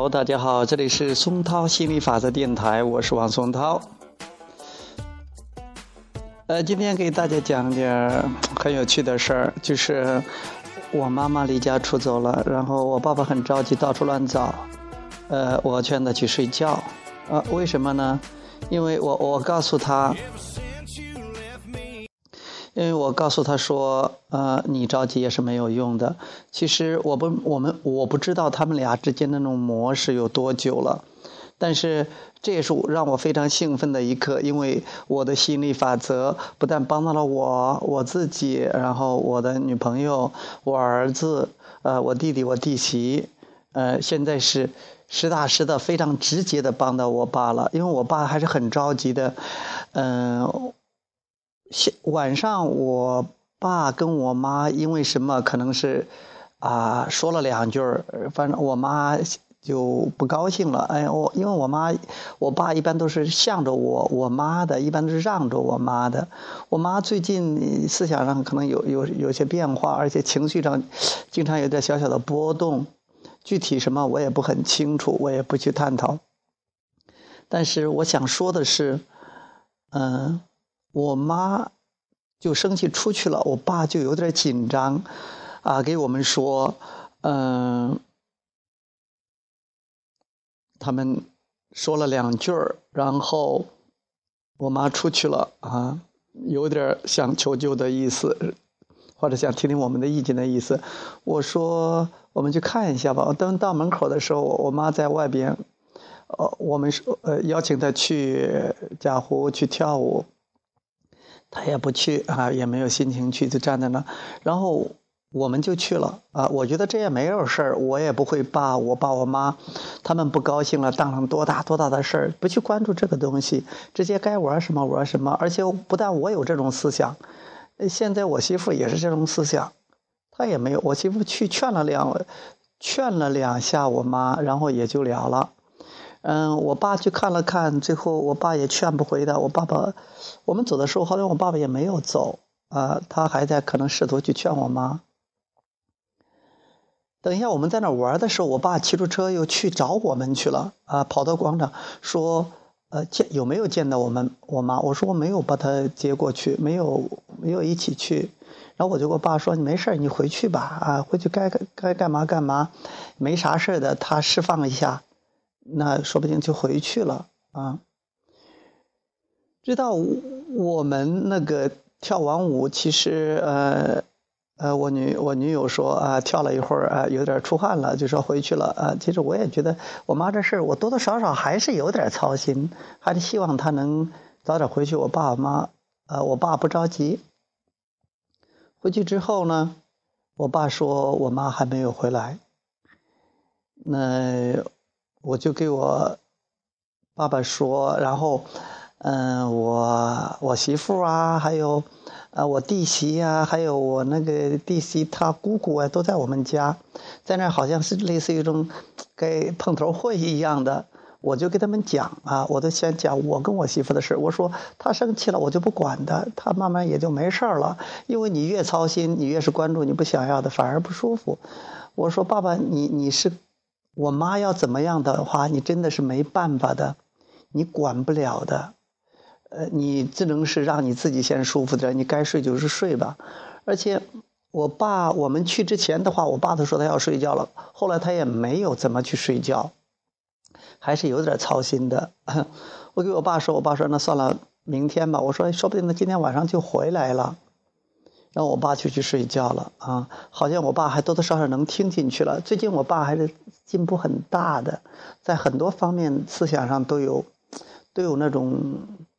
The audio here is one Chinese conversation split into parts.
Hello，大家好，这里是松涛心理法则电台，我是王松涛。呃，今天给大家讲点很有趣的事儿，就是我妈妈离家出走了，然后我爸爸很着急，到处乱找。呃，我劝他去睡觉。呃，为什么呢？因为我我告诉他。我告诉他说，呃，你着急也是没有用的。其实我不，我们我不知道他们俩之间的那种模式有多久了，但是这也是让我非常兴奋的一刻，因为我的心理法则不但帮到了我我自己，然后我的女朋友、我儿子、呃，我弟弟、我弟媳，呃，现在是实打实的、非常直接的帮到我爸了，因为我爸还是很着急的，嗯。晚上，我爸跟我妈因为什么，可能是啊说了两句儿，反正我妈就不高兴了。哎，我因为我妈，我爸一般都是向着我，我妈的一般都是让着我妈的。我妈最近思想上可能有有有些变化，而且情绪上经常有点小小的波动，具体什么我也不很清楚，我也不去探讨。但是我想说的是，嗯。我妈就生气出去了，我爸就有点紧张，啊，给我们说，嗯，他们说了两句儿，然后我妈出去了，啊，有点想求救的意思，或者想听听我们的意见的意思。我说，我们去看一下吧。等到门口的时候，我妈在外边，呃，我们说，呃，邀请她去贾湖去跳舞。他也不去啊，也没有心情去，就站在那。然后我们就去了啊。我觉得这也没有事儿，我也不会把我爸我妈他们不高兴了当成多大多大的事儿，不去关注这个东西，直接该玩什么玩什么。而且不但我有这种思想，现在我媳妇也是这种思想，她也没有。我媳妇去劝了两劝了两下我妈，然后也就了了。嗯，我爸去看了看，最后我爸也劝不回他。我爸爸，我们走的时候，好像我爸爸也没有走啊，他还在可能试图去劝我妈。等一下，我们在那玩的时候，我爸骑着车又去找我们去了啊，跑到广场说，呃，见有没有见到我们我妈？我说我没有把他接过去，没有没有一起去。然后我就跟我爸说，你没事你回去吧啊，回去该该干嘛干嘛，没啥事的，他释放一下。那说不定就回去了啊！知道我们那个跳完舞，其实呃呃，我女我女友说啊，跳了一会儿啊，有点出汗了，就说回去了啊。其实我也觉得我妈这事儿，我多多少少还是有点操心，还是希望她能早点回去。我爸我妈呃，我爸不着急。回去之后呢，我爸说我妈还没有回来，那。我就给我爸爸说，然后，嗯，我我媳妇啊，还有，呃，我弟媳呀，还有我那个弟媳她姑姑啊，都在我们家，在那好像是类似于一种给碰头会一样的。我就给他们讲啊，我都先讲我跟我媳妇的事。我说她生气了，我就不管她，她慢慢也就没事了。因为你越操心，你越是关注你不想要的，反而不舒服。我说爸爸，你你是。我妈要怎么样的话，你真的是没办法的，你管不了的，呃，你只能是让你自己先舒服点，你该睡就是睡吧。而且，我爸我们去之前的话，我爸都说他要睡觉了，后来他也没有怎么去睡觉，还是有点操心的。我给我爸说，我爸说那算了，明天吧。我说说不定他今天晚上就回来了。然后我爸就去睡觉了啊，好像我爸还多多少少能听进去了。最近我爸还是进步很大的，在很多方面思想上都有都有那种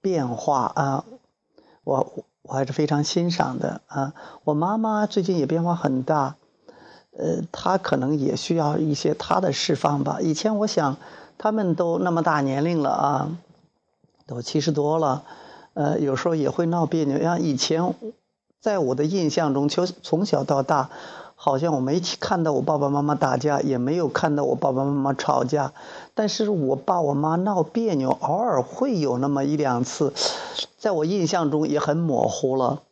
变化啊，我我还是非常欣赏的啊。我妈妈最近也变化很大，呃，她可能也需要一些她的释放吧。以前我想，他们都那么大年龄了啊，都七十多了，呃，有时候也会闹别扭，像以前。在我的印象中，从从小到大，好像我没看到我爸爸妈妈打架，也没有看到我爸爸妈妈吵架。但是我爸我妈闹别扭，偶尔会有那么一两次，在我印象中也很模糊了。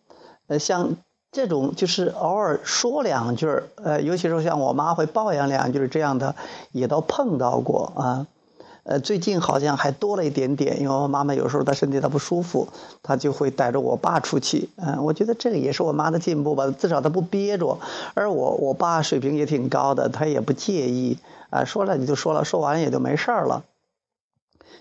呃，像这种就是偶尔说两句儿，呃，尤其是像我妈会抱怨两句这样的，也都碰到过啊。呃，最近好像还多了一点点，因为我妈妈有时候她身体她不舒服，她就会带着我爸出去。嗯，我觉得这个也是我妈的进步吧，至少她不憋着。而我我爸水平也挺高的，他也不介意啊，说了你就说了，说完也就没事儿了。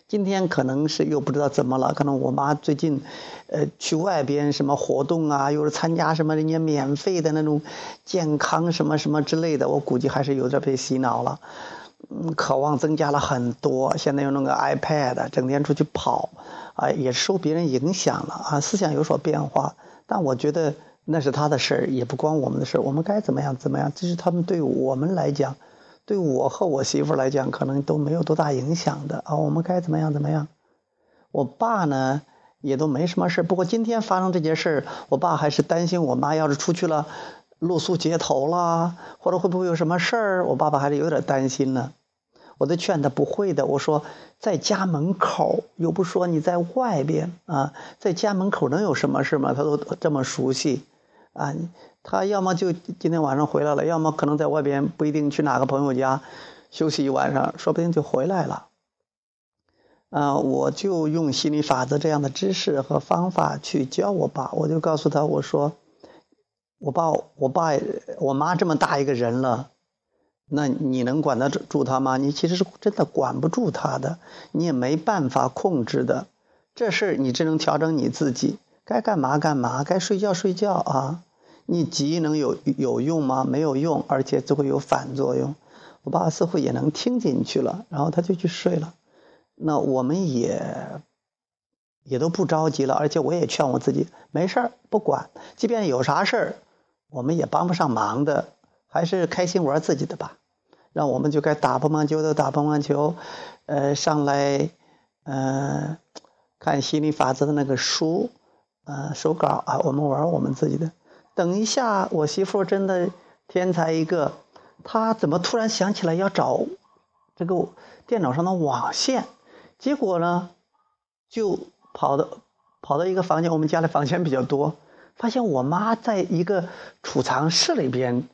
今天可能是又不知道怎么了，可能我妈最近，呃，去外边什么活动啊，又是参加什么人家免费的那种健康什么什么之类的，我估计还是有点被洗脑了。嗯，渴望增加了很多。现在用那个 iPad，整天出去跑，啊，也受别人影响了啊，思想有所变化。但我觉得那是他的事儿，也不关我们的事儿。我们该怎么样怎么样，这是他们对我们来讲，对我和我媳妇来讲，可能都没有多大影响的啊。我们该怎么样怎么样。我爸呢，也都没什么事不过今天发生这件事儿，我爸还是担心我妈要是出去了。露宿街头啦，或者会不会有什么事儿？我爸爸还是有点担心呢。我都劝他不会的。我说在家门口，又不说你在外边啊，在家门口能有什么事吗？他都这么熟悉啊，他要么就今天晚上回来了，要么可能在外边不一定去哪个朋友家休息一晚上，说不定就回来了。啊，我就用心理法则这样的知识和方法去教我爸，我就告诉他我说。我爸、我爸、我妈这么大一个人了，那你能管得住他吗？你其实是真的管不住他的，你也没办法控制的。这事儿你只能调整你自己，该干嘛干嘛，该睡觉睡觉啊。你急能有有用吗？没有用，而且就会有反作用。我爸似乎也能听进去了，然后他就去睡了。那我们也也都不着急了，而且我也劝我自己，没事儿，不管，即便有啥事儿。我们也帮不上忙的，还是开心玩自己的吧。让我们就该打乒乓球的打乒乓球，呃，上来，嗯，看心理法则的那个书，呃，手稿啊，我们玩我们自己的。等一下，我媳妇真的天才一个，她怎么突然想起来要找这个电脑上的网线？结果呢，就跑到跑到一个房间，我们家的房间比较多。发现我妈在一个储藏室里边，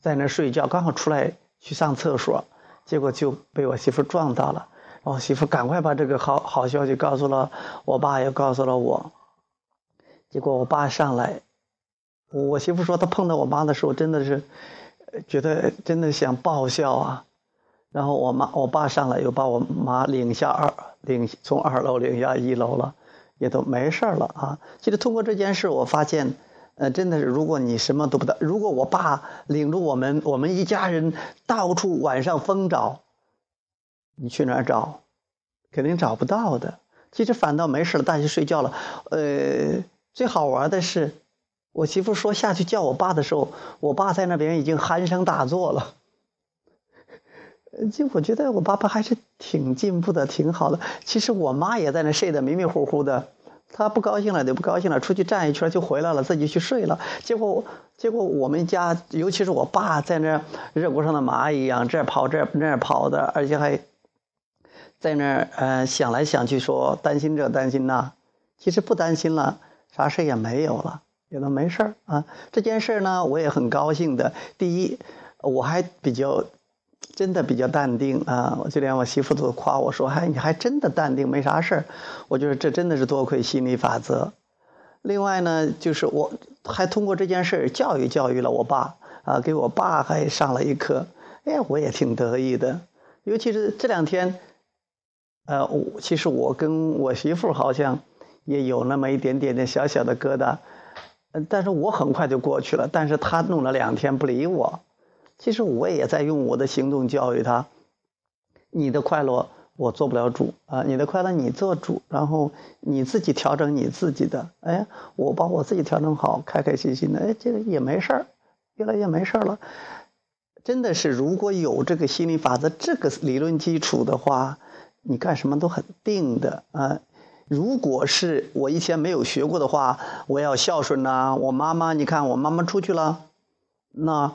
在那睡觉，刚好出来去上厕所，结果就被我媳妇撞到了。我媳妇赶快把这个好好消息告诉了我爸，也告诉了我。结果我爸上来，我媳妇说她碰到我妈的时候，真的是觉得真的想爆笑啊。然后我妈我爸上来又把我妈领下二领从二楼领下一楼了。也都没事了啊！其实通过这件事，我发现，呃，真的是，如果你什么都不知道，如果我爸领着我们，我们一家人到处晚上疯找，你去哪儿找，肯定找不到的。其实反倒没事了，大家睡觉了。呃，最好玩的是，我媳妇说下去叫我爸的时候，我爸在那边已经鼾声大作了。就我觉得我爸爸还是挺进步的，挺好的。其实我妈也在那睡得迷迷糊糊的，她不高兴了就不高兴了，出去站一圈就回来了，自己去睡了。结果结果我们家，尤其是我爸在那热锅上的蚂蚁一样，这跑这那跑的，而且还在那呃想来想去，说担心这担心那。其实不担心了，啥事也没有了，也都没事儿啊。这件事呢，我也很高兴的。第一，我还比较。真的比较淡定啊！我就连我媳妇都夸我说：“嗨，你还真的淡定，没啥事儿。”我觉得这真的是多亏心理法则。另外呢，就是我还通过这件事儿教育教育了我爸啊，给我爸还上了一课。哎，我也挺得意的。尤其是这两天，呃，其实我跟我媳妇好像也有那么一点点的小小的疙瘩，但是我很快就过去了。但是他弄了两天不理我。其实我也在用我的行动教育他，你的快乐我做不了主啊，你的快乐你做主，然后你自己调整你自己的，哎，我把我自己调整好，开开心心的，哎，这个也没事儿，越来越没事儿了。真的是，如果有这个心理法则这个理论基础的话，你干什么都很定的啊。如果是我以前没有学过的话，我要孝顺呐，我妈妈，你看我妈妈出去了，那。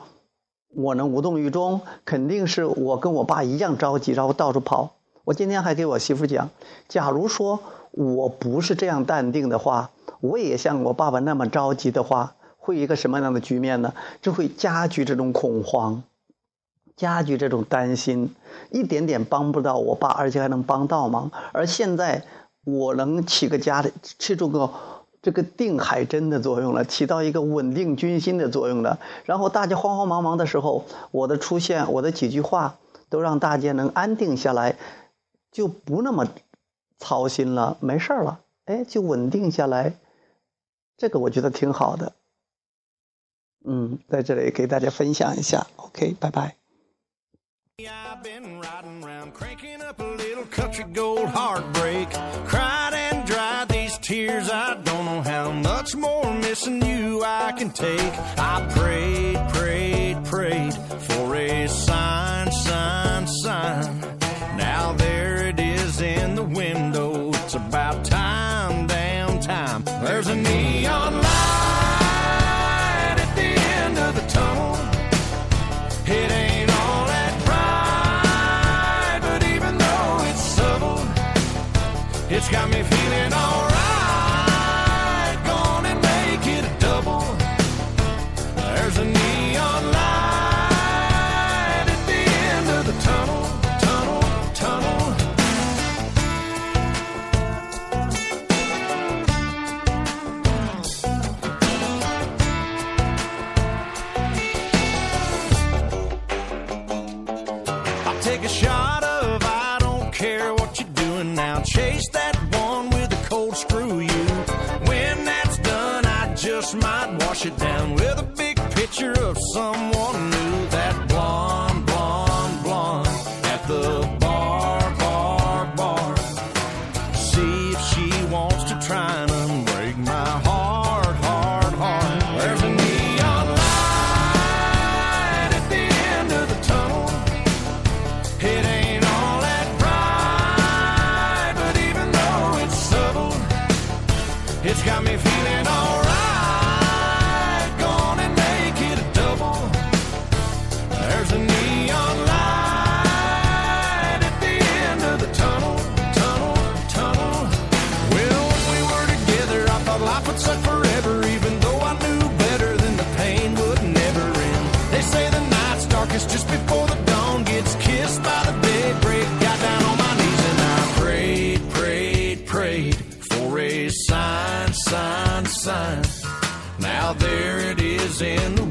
我能无动于衷，肯定是我跟我爸一样着急，然后到处跑。我今天还给我媳妇讲，假如说我不是这样淡定的话，我也像我爸爸那么着急的话，会一个什么样的局面呢？就会加剧这种恐慌，加剧这种担心，一点点帮不到我爸，而且还能帮倒忙。而现在我能起个家的，起住个这个定海针的作用了，起到一个稳定军心的作用了。然后大家慌慌忙忙的时候，我的出现，我的几句话，都让大家能安定下来，就不那么操心了，没事了，哎，就稳定下来。这个我觉得挺好的。嗯，在这里给大家分享一下。OK，拜拜。Yeah, I've been riding around, cranking up a little country gold heartbreak. How much more missing you I can take. I prayed, prayed, prayed for a sign, sign, sign. Now there it is in the window. It's about time, damn time. There's a neon light. At the end of the tunnel. It ain't all that bright, but even though it's subtle, it's got me feeling alright. Take a shot of I don't care what you're doing now. Chase that one with a cold screw you. When that's done, I just might wash it down with a big picture of someone in